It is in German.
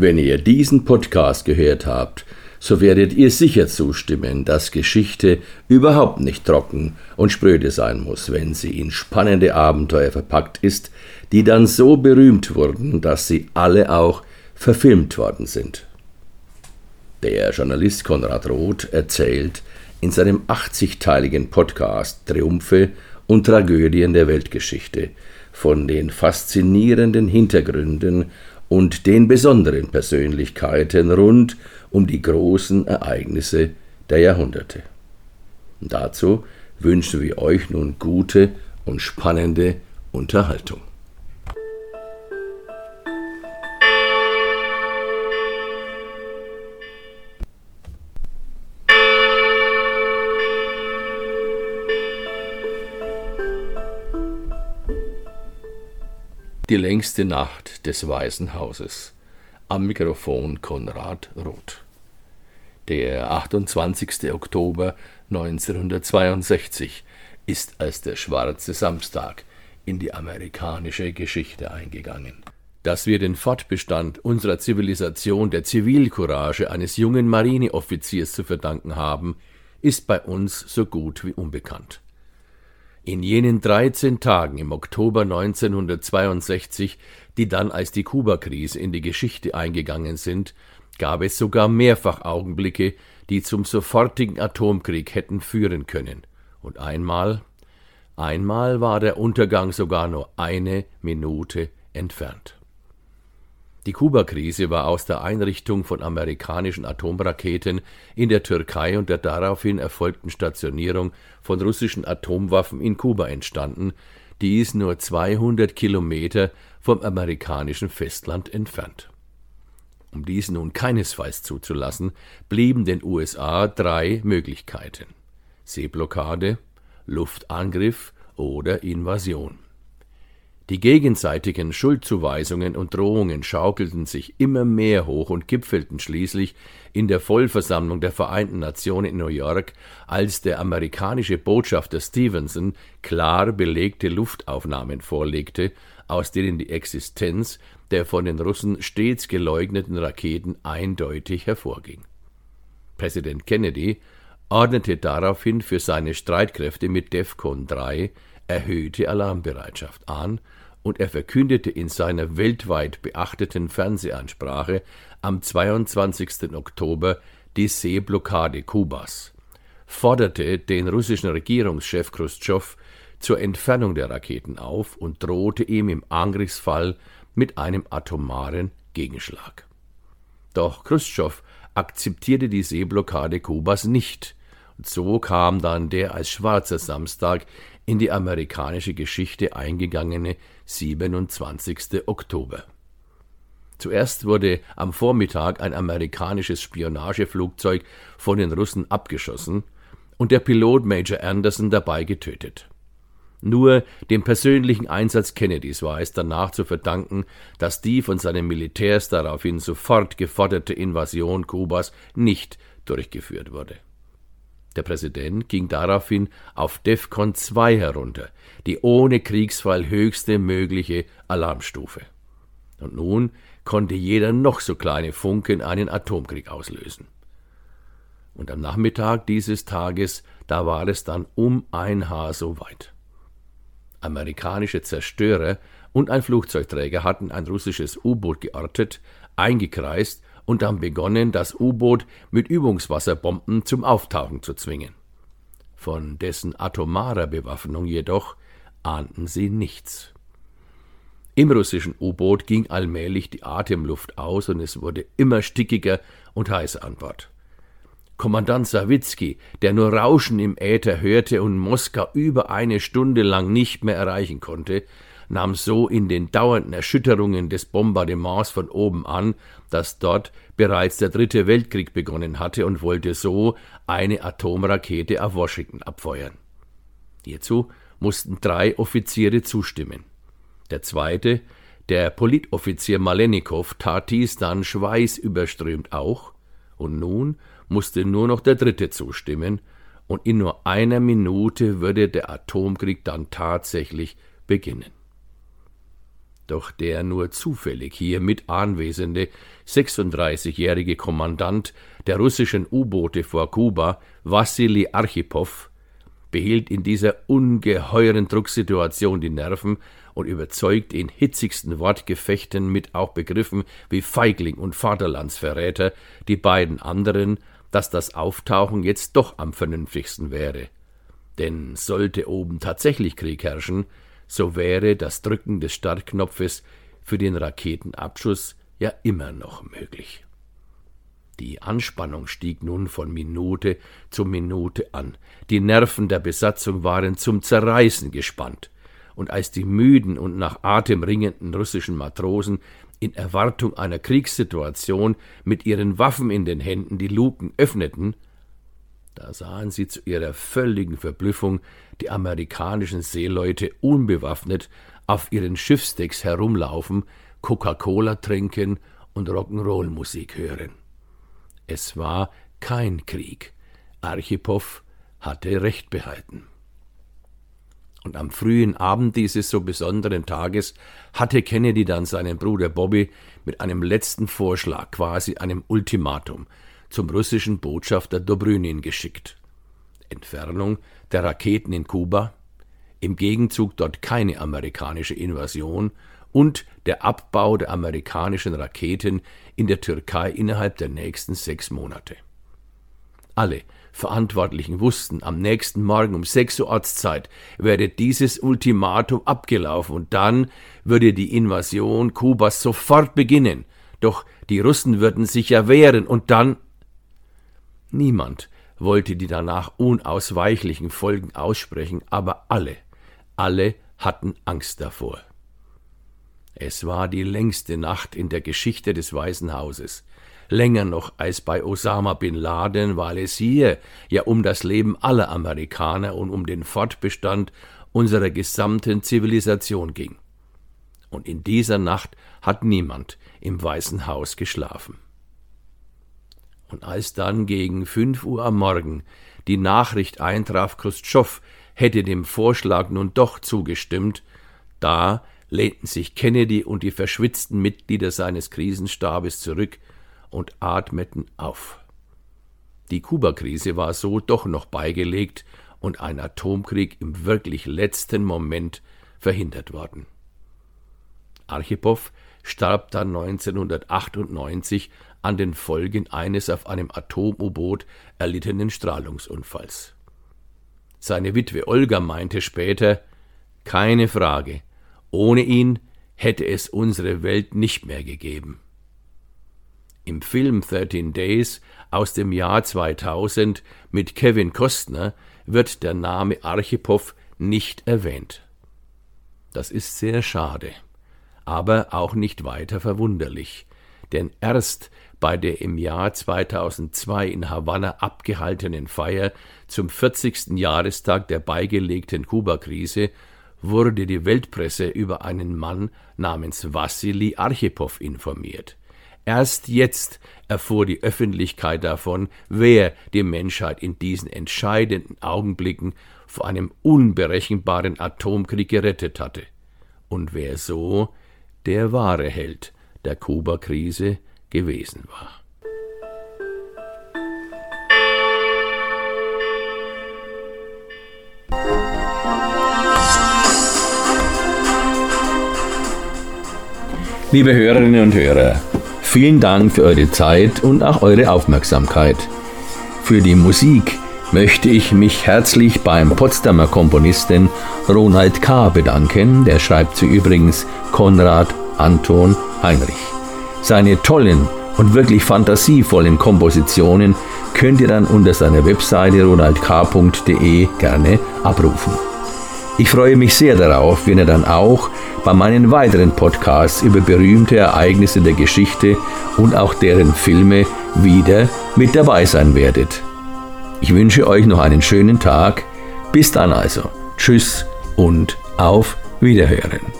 Wenn ihr diesen Podcast gehört habt, so werdet ihr sicher zustimmen, dass Geschichte überhaupt nicht trocken und spröde sein muss, wenn sie in spannende Abenteuer verpackt ist, die dann so berühmt wurden, dass sie alle auch verfilmt worden sind. Der Journalist Konrad Roth erzählt in seinem 80-teiligen Podcast Triumphe und Tragödien der Weltgeschichte von den faszinierenden Hintergründen und den besonderen Persönlichkeiten rund um die großen Ereignisse der Jahrhunderte. Und dazu wünschen wir euch nun gute und spannende Unterhaltung. Die längste Nacht des Weißen Hauses. Am Mikrofon Konrad Roth. Der 28. Oktober 1962 ist als der schwarze Samstag in die amerikanische Geschichte eingegangen. Dass wir den Fortbestand unserer Zivilisation der Zivilcourage eines jungen Marineoffiziers zu verdanken haben, ist bei uns so gut wie unbekannt. In jenen 13 Tagen im Oktober 1962, die dann als die Kubakrise in die Geschichte eingegangen sind, gab es sogar mehrfach Augenblicke, die zum sofortigen Atomkrieg hätten führen können. Und einmal, einmal war der Untergang sogar nur eine Minute entfernt. Die Kubakrise war aus der Einrichtung von amerikanischen Atomraketen in der Türkei und der daraufhin erfolgten Stationierung von russischen Atomwaffen in Kuba entstanden, dies nur 200 Kilometer vom amerikanischen Festland entfernt. Um dies nun keinesfalls zuzulassen, blieben den USA drei Möglichkeiten Seeblockade, Luftangriff oder Invasion. Die gegenseitigen Schuldzuweisungen und Drohungen schaukelten sich immer mehr hoch und gipfelten schließlich in der Vollversammlung der Vereinten Nationen in New York, als der amerikanische Botschafter Stevenson klar belegte Luftaufnahmen vorlegte, aus denen die Existenz der von den Russen stets geleugneten Raketen eindeutig hervorging. Präsident Kennedy ordnete daraufhin für seine Streitkräfte mit DEFCON 3 erhöhte Alarmbereitschaft an und er verkündete in seiner weltweit beachteten Fernsehansprache am 22. Oktober die Seeblockade Kubas, forderte den russischen Regierungschef Khrushchev zur Entfernung der Raketen auf und drohte ihm im Angriffsfall mit einem atomaren Gegenschlag. Doch Khrushchev akzeptierte die Seeblockade Kubas nicht, und so kam dann der als schwarzer Samstag in die amerikanische Geschichte eingegangene 27. Oktober. Zuerst wurde am Vormittag ein amerikanisches Spionageflugzeug von den Russen abgeschossen und der Pilot Major Anderson dabei getötet. Nur dem persönlichen Einsatz Kennedys war es danach zu verdanken, dass die von seinen Militärs daraufhin sofort geforderte Invasion Kubas nicht durchgeführt wurde. Der Präsident ging daraufhin auf DEFCON 2 herunter, die ohne Kriegsfall höchste mögliche Alarmstufe. Und nun konnte jeder noch so kleine Funken einen Atomkrieg auslösen. Und am Nachmittag dieses Tages, da war es dann um ein Haar so weit. Amerikanische Zerstörer und ein Flugzeugträger hatten ein russisches U-Boot geortet, eingekreist und dann begonnen, das U-Boot mit Übungswasserbomben zum Auftauchen zu zwingen. Von dessen atomarer Bewaffnung jedoch ahnten sie nichts. Im russischen U-Boot ging allmählich die Atemluft aus und es wurde immer stickiger und heißer an Bord. Kommandant Sawitski, der nur Rauschen im Äther hörte und Moskau über eine Stunde lang nicht mehr erreichen konnte, nahm so in den dauernden Erschütterungen des Bombardements von oben an, dass dort bereits der dritte Weltkrieg begonnen hatte und wollte so eine Atomrakete auf Washington abfeuern. Hierzu mussten drei Offiziere zustimmen. Der zweite, der Politoffizier Malenikow, tat dies dann schweißüberströmt auch, und nun musste nur noch der dritte zustimmen, und in nur einer Minute würde der Atomkrieg dann tatsächlich beginnen. Doch der nur zufällig hier mit anwesende 36-jährige Kommandant der russischen U-Boote vor Kuba, Wassili Archipow, behielt in dieser ungeheuren Drucksituation die Nerven und überzeugt in hitzigsten Wortgefechten mit auch Begriffen wie Feigling und Vaterlandsverräter die beiden anderen, dass das Auftauchen jetzt doch am vernünftigsten wäre. Denn sollte oben tatsächlich Krieg herrschen, so wäre das Drücken des Startknopfes für den Raketenabschuss ja immer noch möglich. Die Anspannung stieg nun von Minute zu Minute an. Die Nerven der Besatzung waren zum Zerreißen gespannt. Und als die müden und nach Atem ringenden russischen Matrosen in Erwartung einer Kriegssituation mit ihren Waffen in den Händen die Luken öffneten, da sahen sie zu ihrer völligen Verblüffung die amerikanischen Seeleute unbewaffnet auf ihren Schiffsdecks herumlaufen, Coca-Cola trinken und Rock'n'Roll-Musik hören. Es war kein Krieg. Archipow hatte Recht behalten. Und am frühen Abend dieses so besonderen Tages hatte Kennedy dann seinen Bruder Bobby mit einem letzten Vorschlag, quasi einem Ultimatum, zum russischen Botschafter Dobrynin geschickt. Entfernung der Raketen in Kuba, im Gegenzug dort keine amerikanische Invasion und der Abbau der amerikanischen Raketen in der Türkei innerhalb der nächsten sechs Monate. Alle Verantwortlichen wussten, am nächsten Morgen um sechs Uhr Ortszeit werde dieses Ultimatum abgelaufen und dann würde die Invasion Kubas sofort beginnen. Doch die Russen würden sich ja wehren und dann. Niemand wollte die danach unausweichlichen Folgen aussprechen, aber alle, alle hatten Angst davor. Es war die längste Nacht in der Geschichte des Weißen Hauses. Länger noch als bei Osama bin Laden, weil es hier ja um das Leben aller Amerikaner und um den Fortbestand unserer gesamten Zivilisation ging. Und in dieser Nacht hat niemand im Weißen Haus geschlafen. Und als dann gegen fünf Uhr am Morgen die Nachricht eintraf, Khrushchev hätte dem Vorschlag nun doch zugestimmt, da lehnten sich Kennedy und die verschwitzten Mitglieder seines Krisenstabes zurück und atmeten auf. Die Kubakrise war so doch noch beigelegt und ein Atomkrieg im wirklich letzten Moment verhindert worden. Archipow starb dann 1998 an den Folgen eines auf einem Atom-U-Boot erlittenen Strahlungsunfalls. Seine Witwe Olga meinte später, keine Frage, ohne ihn hätte es unsere Welt nicht mehr gegeben. Im Film 13 Days aus dem Jahr 2000 mit Kevin Costner wird der Name Archipow nicht erwähnt. Das ist sehr schade, aber auch nicht weiter verwunderlich, denn erst bei der im Jahr 2002 in Havanna abgehaltenen Feier zum 40. Jahrestag der beigelegten Kubakrise wurde die Weltpresse über einen Mann namens Wassili Archipow informiert. Erst jetzt erfuhr die Öffentlichkeit davon, wer die Menschheit in diesen entscheidenden Augenblicken vor einem unberechenbaren Atomkrieg gerettet hatte und wer so der wahre Held der Kuba-Krise gewesen war. Liebe Hörerinnen und Hörer, vielen Dank für eure Zeit und auch eure Aufmerksamkeit. Für die Musik möchte ich mich herzlich beim Potsdamer Komponisten Ronald K. bedanken. Der schreibt sie übrigens Konrad Anton Heinrich. Seine tollen und wirklich fantasievollen Kompositionen könnt ihr dann unter seiner Webseite ronaldk.de gerne abrufen. Ich freue mich sehr darauf, wenn ihr dann auch bei meinen weiteren Podcasts über berühmte Ereignisse der Geschichte und auch deren Filme wieder mit dabei sein werdet. Ich wünsche euch noch einen schönen Tag. Bis dann also. Tschüss und auf Wiederhören.